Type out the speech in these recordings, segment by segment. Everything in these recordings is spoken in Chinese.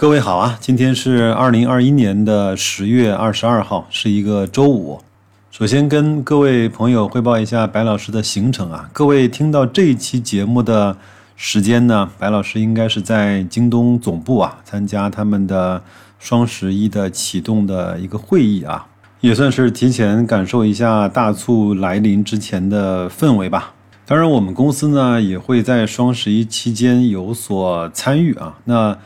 各位好啊，今天是二零二一年的十月二十二号，是一个周五。首先跟各位朋友汇报一下白老师的行程啊。各位听到这一期节目的时间呢，白老师应该是在京东总部啊，参加他们的双十一的启动的一个会议啊，也算是提前感受一下大促来临之前的氛围吧。当然，我们公司呢也会在双十一期间有所参与啊。那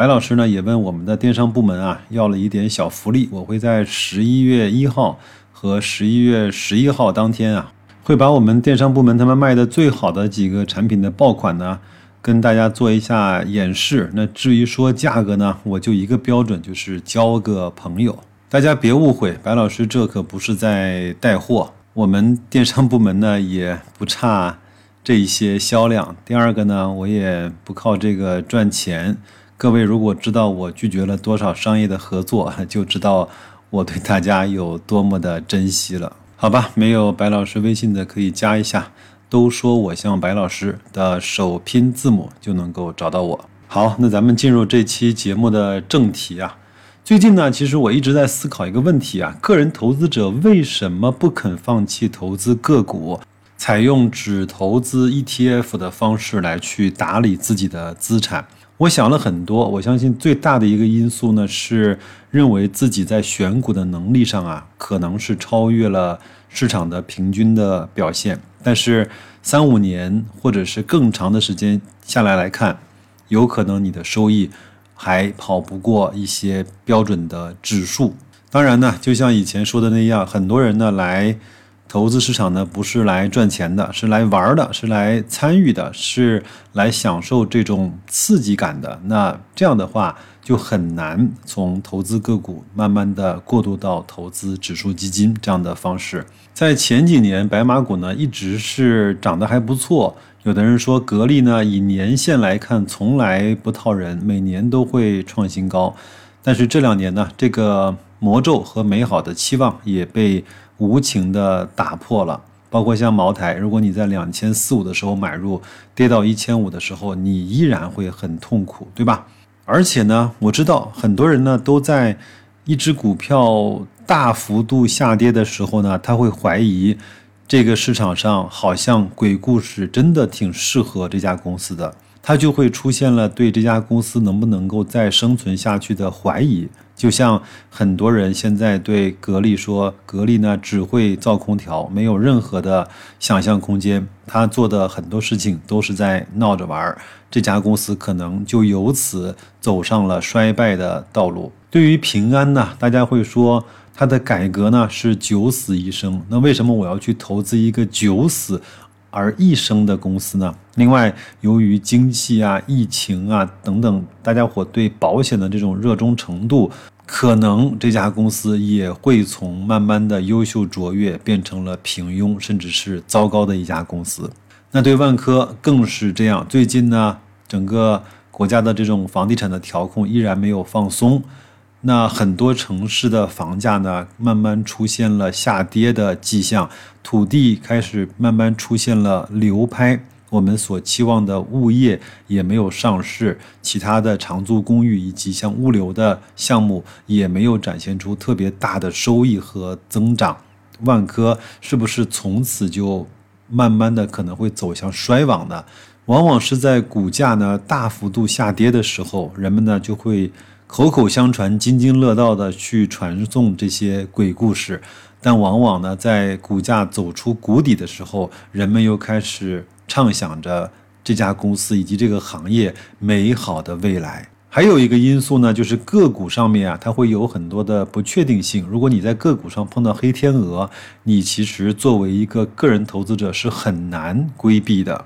白老师呢也问我们的电商部门啊要了一点小福利，我会在十一月一号。和十一月十一号当天啊，会把我们电商部门他们卖的最好的几个产品的爆款呢，跟大家做一下演示。那至于说价格呢，我就一个标准，就是交个朋友。大家别误会，白老师这可不是在带货。我们电商部门呢也不差这一些销量。第二个呢，我也不靠这个赚钱。各位如果知道我拒绝了多少商业的合作，就知道。我对大家有多么的珍惜了，好吧？没有白老师微信的可以加一下，都说我像白老师的首拼字母就能够找到我。好，那咱们进入这期节目的正题啊。最近呢，其实我一直在思考一个问题啊：个人投资者为什么不肯放弃投资个股，采用只投资 ETF 的方式来去打理自己的资产？我想了很多，我相信最大的一个因素呢，是认为自己在选股的能力上啊，可能是超越了市场的平均的表现。但是三五年或者是更长的时间下来来看，有可能你的收益还跑不过一些标准的指数。当然呢，就像以前说的那样，很多人呢来。投资市场呢，不是来赚钱的，是来玩的，是来参与的，是来享受这种刺激感的。那这样的话，就很难从投资个股慢慢的过渡到投资指数基金这样的方式。在前几年，白马股呢一直是涨得还不错。有的人说，格力呢以年限来看，从来不套人，每年都会创新高。但是这两年呢，这个魔咒和美好的期望也被。无情的打破了，包括像茅台，如果你在两千四五的时候买入，跌到一千五的时候，你依然会很痛苦，对吧？而且呢，我知道很多人呢都在一只股票大幅度下跌的时候呢，他会怀疑这个市场上好像鬼故事真的挺适合这家公司的，他就会出现了对这家公司能不能够再生存下去的怀疑。就像很多人现在对格力说，格力呢只会造空调，没有任何的想象空间。他做的很多事情都是在闹着玩儿，这家公司可能就由此走上了衰败的道路。对于平安呢，大家会说它的改革呢是九死一生。那为什么我要去投资一个九死？而一生的公司呢？另外，由于经济啊、疫情啊等等，大家伙对保险的这种热衷程度，可能这家公司也会从慢慢的优秀卓越变成了平庸，甚至是糟糕的一家公司。那对万科更是这样。最近呢，整个国家的这种房地产的调控依然没有放松。那很多城市的房价呢，慢慢出现了下跌的迹象，土地开始慢慢出现了流拍，我们所期望的物业也没有上市，其他的长租公寓以及像物流的项目也没有展现出特别大的收益和增长。万科是不是从此就慢慢的可能会走向衰亡呢？往往是在股价呢大幅度下跌的时候，人们呢就会。口口相传、津津乐道的去传颂这些鬼故事，但往往呢，在股价走出谷底的时候，人们又开始畅想着这家公司以及这个行业美好的未来。还有一个因素呢，就是个股上面啊，它会有很多的不确定性。如果你在个股上碰到黑天鹅，你其实作为一个个人投资者是很难规避的。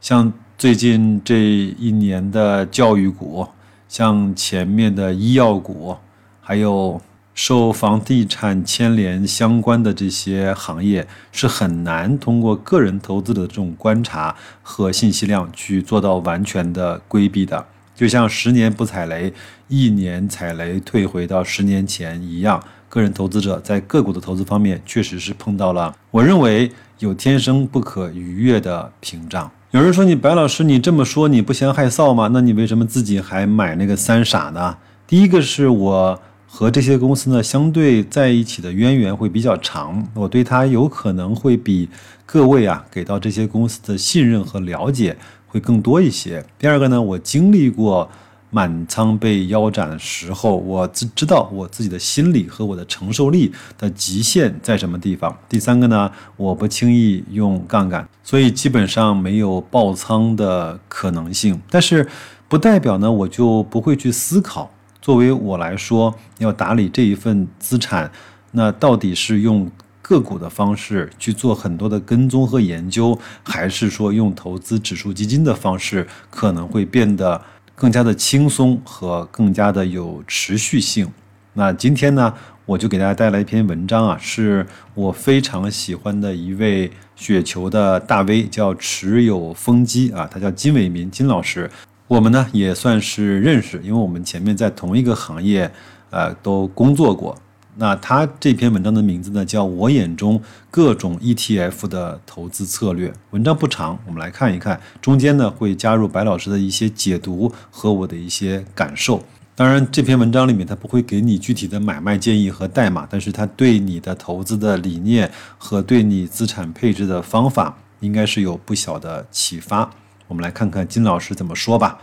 像最近这一年的教育股。像前面的医药股，还有受房地产牵连相关的这些行业，是很难通过个人投资的这种观察和信息量去做到完全的规避的。就像十年不踩雷，一年踩雷退回到十年前一样，个人投资者在个股的投资方面确实是碰到了我认为有天生不可逾越的屏障。有人说你白老师，你这么说你不嫌害臊吗？那你为什么自己还买那个三傻呢？第一个是我和这些公司呢相对在一起的渊源会比较长，我对它有可能会比各位啊给到这些公司的信任和了解会更多一些。第二个呢，我经历过。满仓被腰斩的时候，我知知道我自己的心理和我的承受力的极限在什么地方。第三个呢，我不轻易用杠杆，所以基本上没有爆仓的可能性。但是，不代表呢我就不会去思考。作为我来说，要打理这一份资产，那到底是用个股的方式去做很多的跟踪和研究，还是说用投资指数基金的方式，可能会变得。更加的轻松和更加的有持续性。那今天呢，我就给大家带来一篇文章啊，是我非常喜欢的一位雪球的大 V，叫持有风机啊，他叫金伟民金老师。我们呢也算是认识，因为我们前面在同一个行业，呃，都工作过。那他这篇文章的名字呢，叫我眼中各种 ETF 的投资策略。文章不长，我们来看一看。中间呢会加入白老师的一些解读和我的一些感受。当然，这篇文章里面他不会给你具体的买卖建议和代码，但是他对你的投资的理念和对你资产配置的方法，应该是有不小的启发。我们来看看金老师怎么说吧。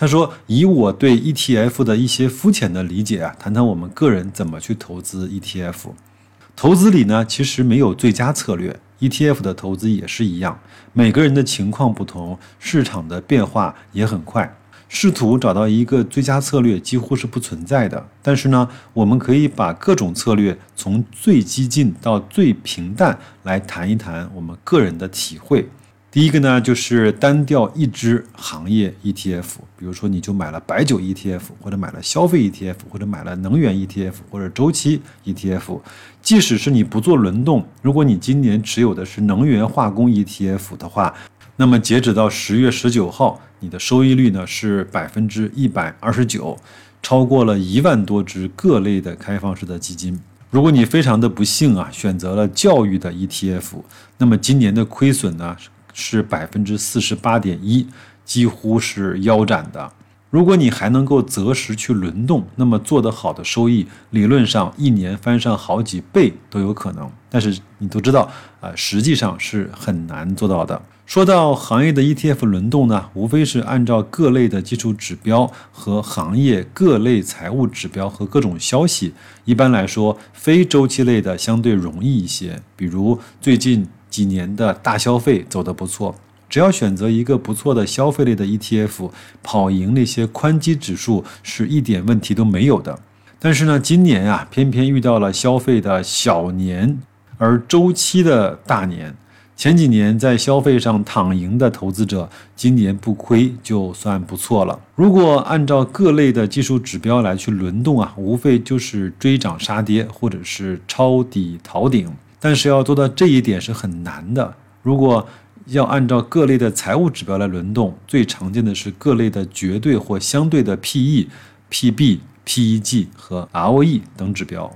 他说：“以我对 ETF 的一些肤浅的理解啊，谈谈我们个人怎么去投资 ETF。投资里呢，其实没有最佳策略，ETF 的投资也是一样。每个人的情况不同，市场的变化也很快，试图找到一个最佳策略几乎是不存在的。但是呢，我们可以把各种策略从最激进到最平淡来谈一谈我们个人的体会。”第一个呢，就是单调一只行业 ETF，比如说你就买了白酒 ETF，或者买了消费 ETF，或者买了能源 ETF，或者周期 ETF。即使是你不做轮动，如果你今年持有的是能源化工 ETF 的话，那么截止到十月十九号，你的收益率呢是百分之一百二十九，超过了一万多只各类的开放式的基金。如果你非常的不幸啊，选择了教育的 ETF，那么今年的亏损呢？是百分之四十八点一，几乎是腰斩的。如果你还能够择时去轮动，那么做得好的收益，理论上一年翻上好几倍都有可能。但是你都知道，啊，实际上是很难做到的。说到行业的 ETF 轮动呢，无非是按照各类的基础指标和行业各类财务指标和各种消息。一般来说，非周期类的相对容易一些，比如最近。几年的大消费走得不错，只要选择一个不错的消费类的 ETF，跑赢那些宽基指数是一点问题都没有的。但是呢，今年啊，偏偏遇到了消费的小年，而周期的大年。前几年在消费上躺赢的投资者，今年不亏就算不错了。如果按照各类的技术指标来去轮动啊，无非就是追涨杀跌，或者是抄底逃顶。但是要做到这一点是很难的。如果要按照各类的财务指标来轮动，最常见的是各类的绝对或相对的 P/E、P/B、P/E-G 和 ROE 等指标。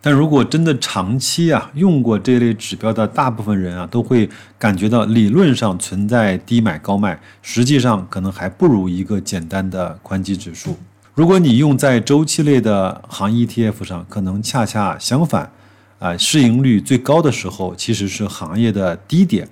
但如果真的长期啊用过这类指标的大部分人啊，都会感觉到理论上存在低买高卖，实际上可能还不如一个简单的宽基指数。如果你用在周期类的行业 ETF 上，可能恰恰相反。啊，市盈率最高的时候其实是行业的低点，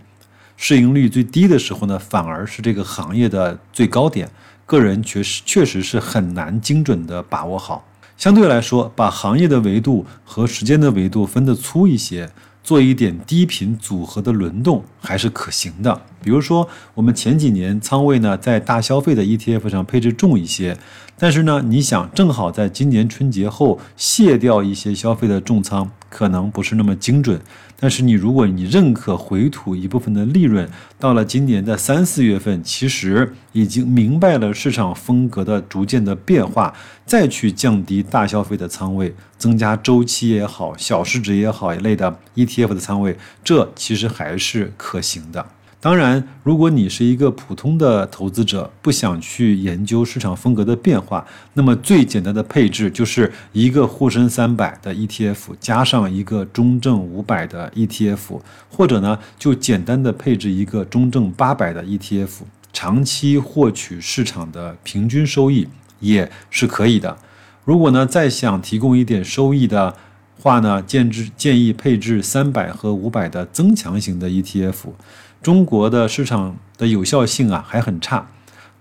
市盈率最低的时候呢，反而是这个行业的最高点。个人确实确实是很难精准的把握好。相对来说，把行业的维度和时间的维度分得粗一些，做一点低频组合的轮动还是可行的。比如说，我们前几年仓位呢在大消费的 ETF 上配置重一些，但是呢，你想正好在今年春节后卸掉一些消费的重仓。可能不是那么精准，但是你如果你认可回吐一部分的利润，到了今年的三四月份，其实已经明白了市场风格的逐渐的变化，再去降低大消费的仓位，增加周期也好、小市值也好一类的 ETF 的仓位，这其实还是可行的。当然，如果你是一个普通的投资者，不想去研究市场风格的变化，那么最简单的配置就是一个沪深三百的 ETF 加上一个中证五百的 ETF，或者呢，就简单的配置一个中证八百的 ETF，长期获取市场的平均收益也是可以的。如果呢，再想提供一点收益的话呢，建制建议配置三百和五百的增强型的 ETF。中国的市场的有效性啊还很差，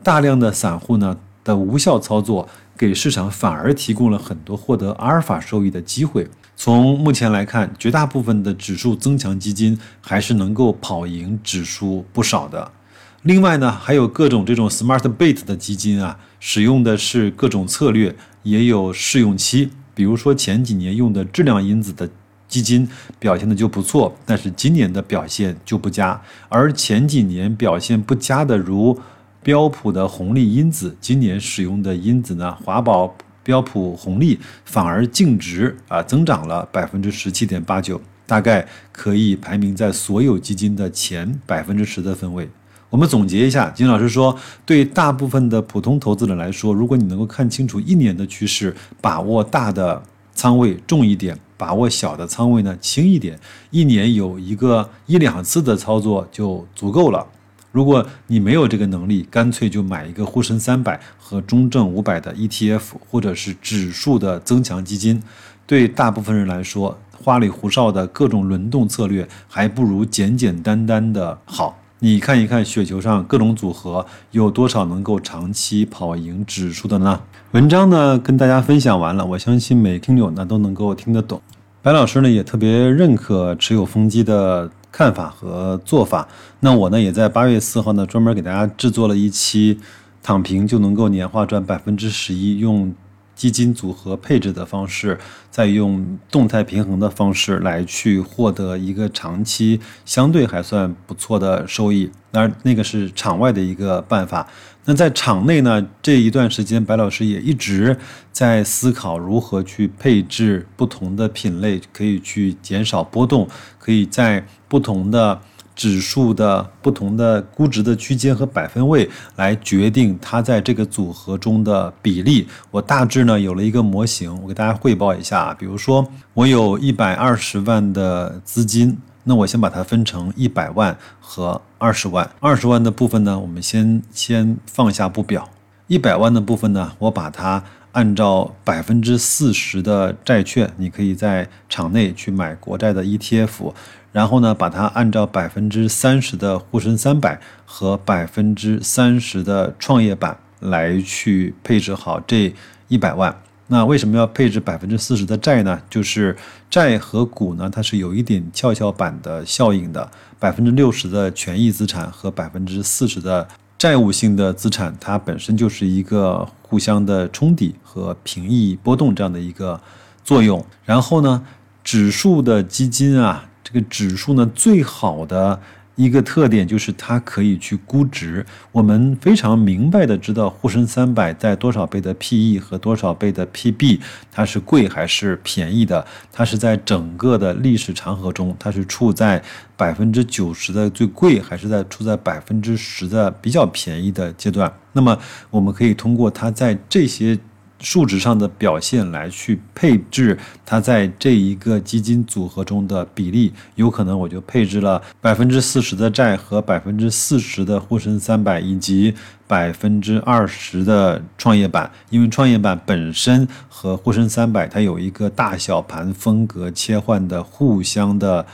大量的散户呢的无效操作，给市场反而提供了很多获得阿尔法收益的机会。从目前来看，绝大部分的指数增强基金还是能够跑赢指数不少的。另外呢，还有各种这种 smart bet 的基金啊，使用的是各种策略，也有试用期。比如说前几年用的质量因子的。基金表现的就不错，但是今年的表现就不佳。而前几年表现不佳的，如标普的红利因子，今年使用的因子呢，华宝标普红利反而净值啊增长了百分之十七点八九，大概可以排名在所有基金的前百分之十的分位。我们总结一下，金老师说，对大部分的普通投资者来说，如果你能够看清楚一年的趋势，把握大的仓位重一点。把握小的仓位呢，轻一点，一年有一个一两次的操作就足够了。如果你没有这个能力，干脆就买一个沪深三百和中证五百的 ETF，或者是指数的增强基金。对大部分人来说，花里胡哨的各种轮动策略，还不如简简单单的好。你看一看雪球上各种组合，有多少能够长期跑赢指数的呢？文章呢跟大家分享完了，我相信每听友呢都能够听得懂。白老师呢也特别认可持有风机的看法和做法。那我呢也在八月四号呢专门给大家制作了一期，躺平就能够年化赚百分之十一，用。基金组合配置的方式，再用动态平衡的方式来去获得一个长期相对还算不错的收益。当然，那个是场外的一个办法。那在场内呢，这一段时间，白老师也一直在思考如何去配置不同的品类，可以去减少波动，可以在不同的。指数的不同的估值的区间和百分位来决定它在这个组合中的比例。我大致呢有了一个模型，我给大家汇报一下。比如说，我有一百二十万的资金，那我先把它分成一百万和二十万。二十万的部分呢，我们先先放下不表。一百万的部分呢，我把它按照百分之四十的债券，你可以在场内去买国债的 ETF。然后呢，把它按照百分之三十的沪深三百和百分之三十的创业板来去配置好这一百万。那为什么要配置百分之四十的债呢？就是债和股呢，它是有一点跷跷板的效应的。百分之六十的权益资产和百分之四十的债务性的资产，它本身就是一个互相的冲抵和平抑波动这样的一个作用。然后呢，指数的基金啊。这个指数呢，最好的一个特点就是它可以去估值。我们非常明白的知道沪深三百在多少倍的 PE 和多少倍的 PB，它是贵还是便宜的？它是在整个的历史长河中，它是处在百分之九十的最贵，还是在处在百分之十的比较便宜的阶段？那么我们可以通过它在这些。数值上的表现来去配置它在这一个基金组合中的比例，有可能我就配置了百分之四十的债和百分之四十的沪深三百以及百分之二十的创业板，因为创业板本身和沪深三百它有一个大小盘风格切换的互相的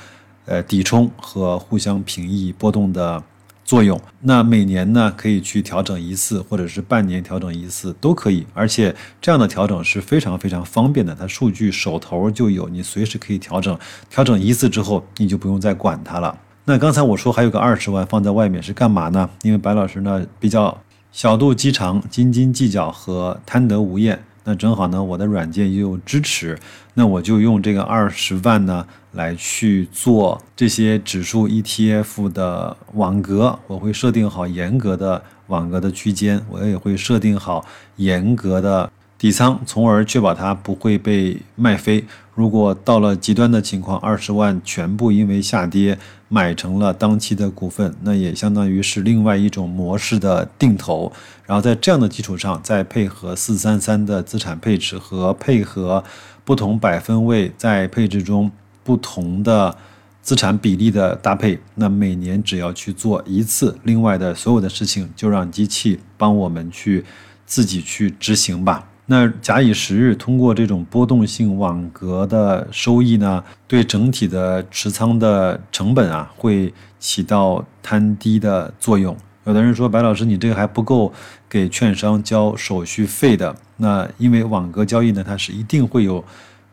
呃抵冲和互相平抑波动的。作用，那每年呢可以去调整一次，或者是半年调整一次都可以，而且这样的调整是非常非常方便的，它数据手头就有，你随时可以调整，调整一次之后你就不用再管它了。那刚才我说还有个二十万放在外面是干嘛呢？因为白老师呢比较小肚鸡肠、斤斤计较和贪得无厌。那正好呢，我的软件又支持，那我就用这个二十万呢来去做这些指数 ETF 的网格，我会设定好严格的网格的区间，我也会设定好严格的底仓，从而确保它不会被卖飞。如果到了极端的情况，二十万全部因为下跌买成了当期的股份，那也相当于是另外一种模式的定投。然后在这样的基础上，再配合四三三的资产配置和配合不同百分位在配置中不同的资产比例的搭配，那每年只要去做一次，另外的所有的事情就让机器帮我们去自己去执行吧。那假以时日，通过这种波动性网格的收益呢，对整体的持仓的成本啊，会起到摊低的作用。有的人说，白老师，你这个还不够给券商交手续费的。那因为网格交易呢，它是一定会有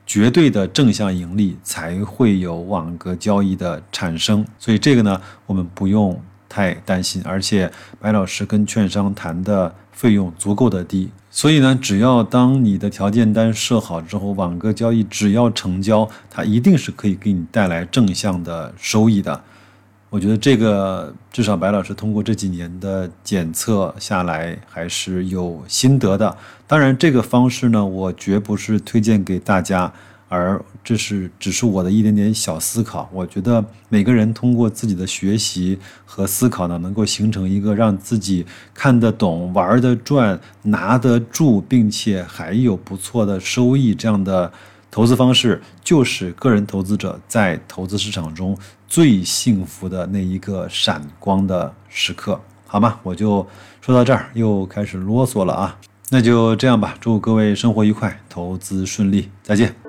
绝对的正向盈利，才会有网格交易的产生。所以这个呢，我们不用太担心。而且白老师跟券商谈的费用足够的低。所以呢，只要当你的条件单设好之后，网格交易只要成交，它一定是可以给你带来正向的收益的。我觉得这个至少白老师通过这几年的检测下来，还是有心得的。当然，这个方式呢，我绝不是推荐给大家。而这是只是我的一点点小思考。我觉得每个人通过自己的学习和思考呢，能够形成一个让自己看得懂、玩得转、拿得住，并且还有不错的收益这样的投资方式，就是个人投资者在投资市场中最幸福的那一个闪光的时刻，好吗？我就说到这儿，又开始啰嗦了啊。那就这样吧，祝各位生活愉快，投资顺利，再见。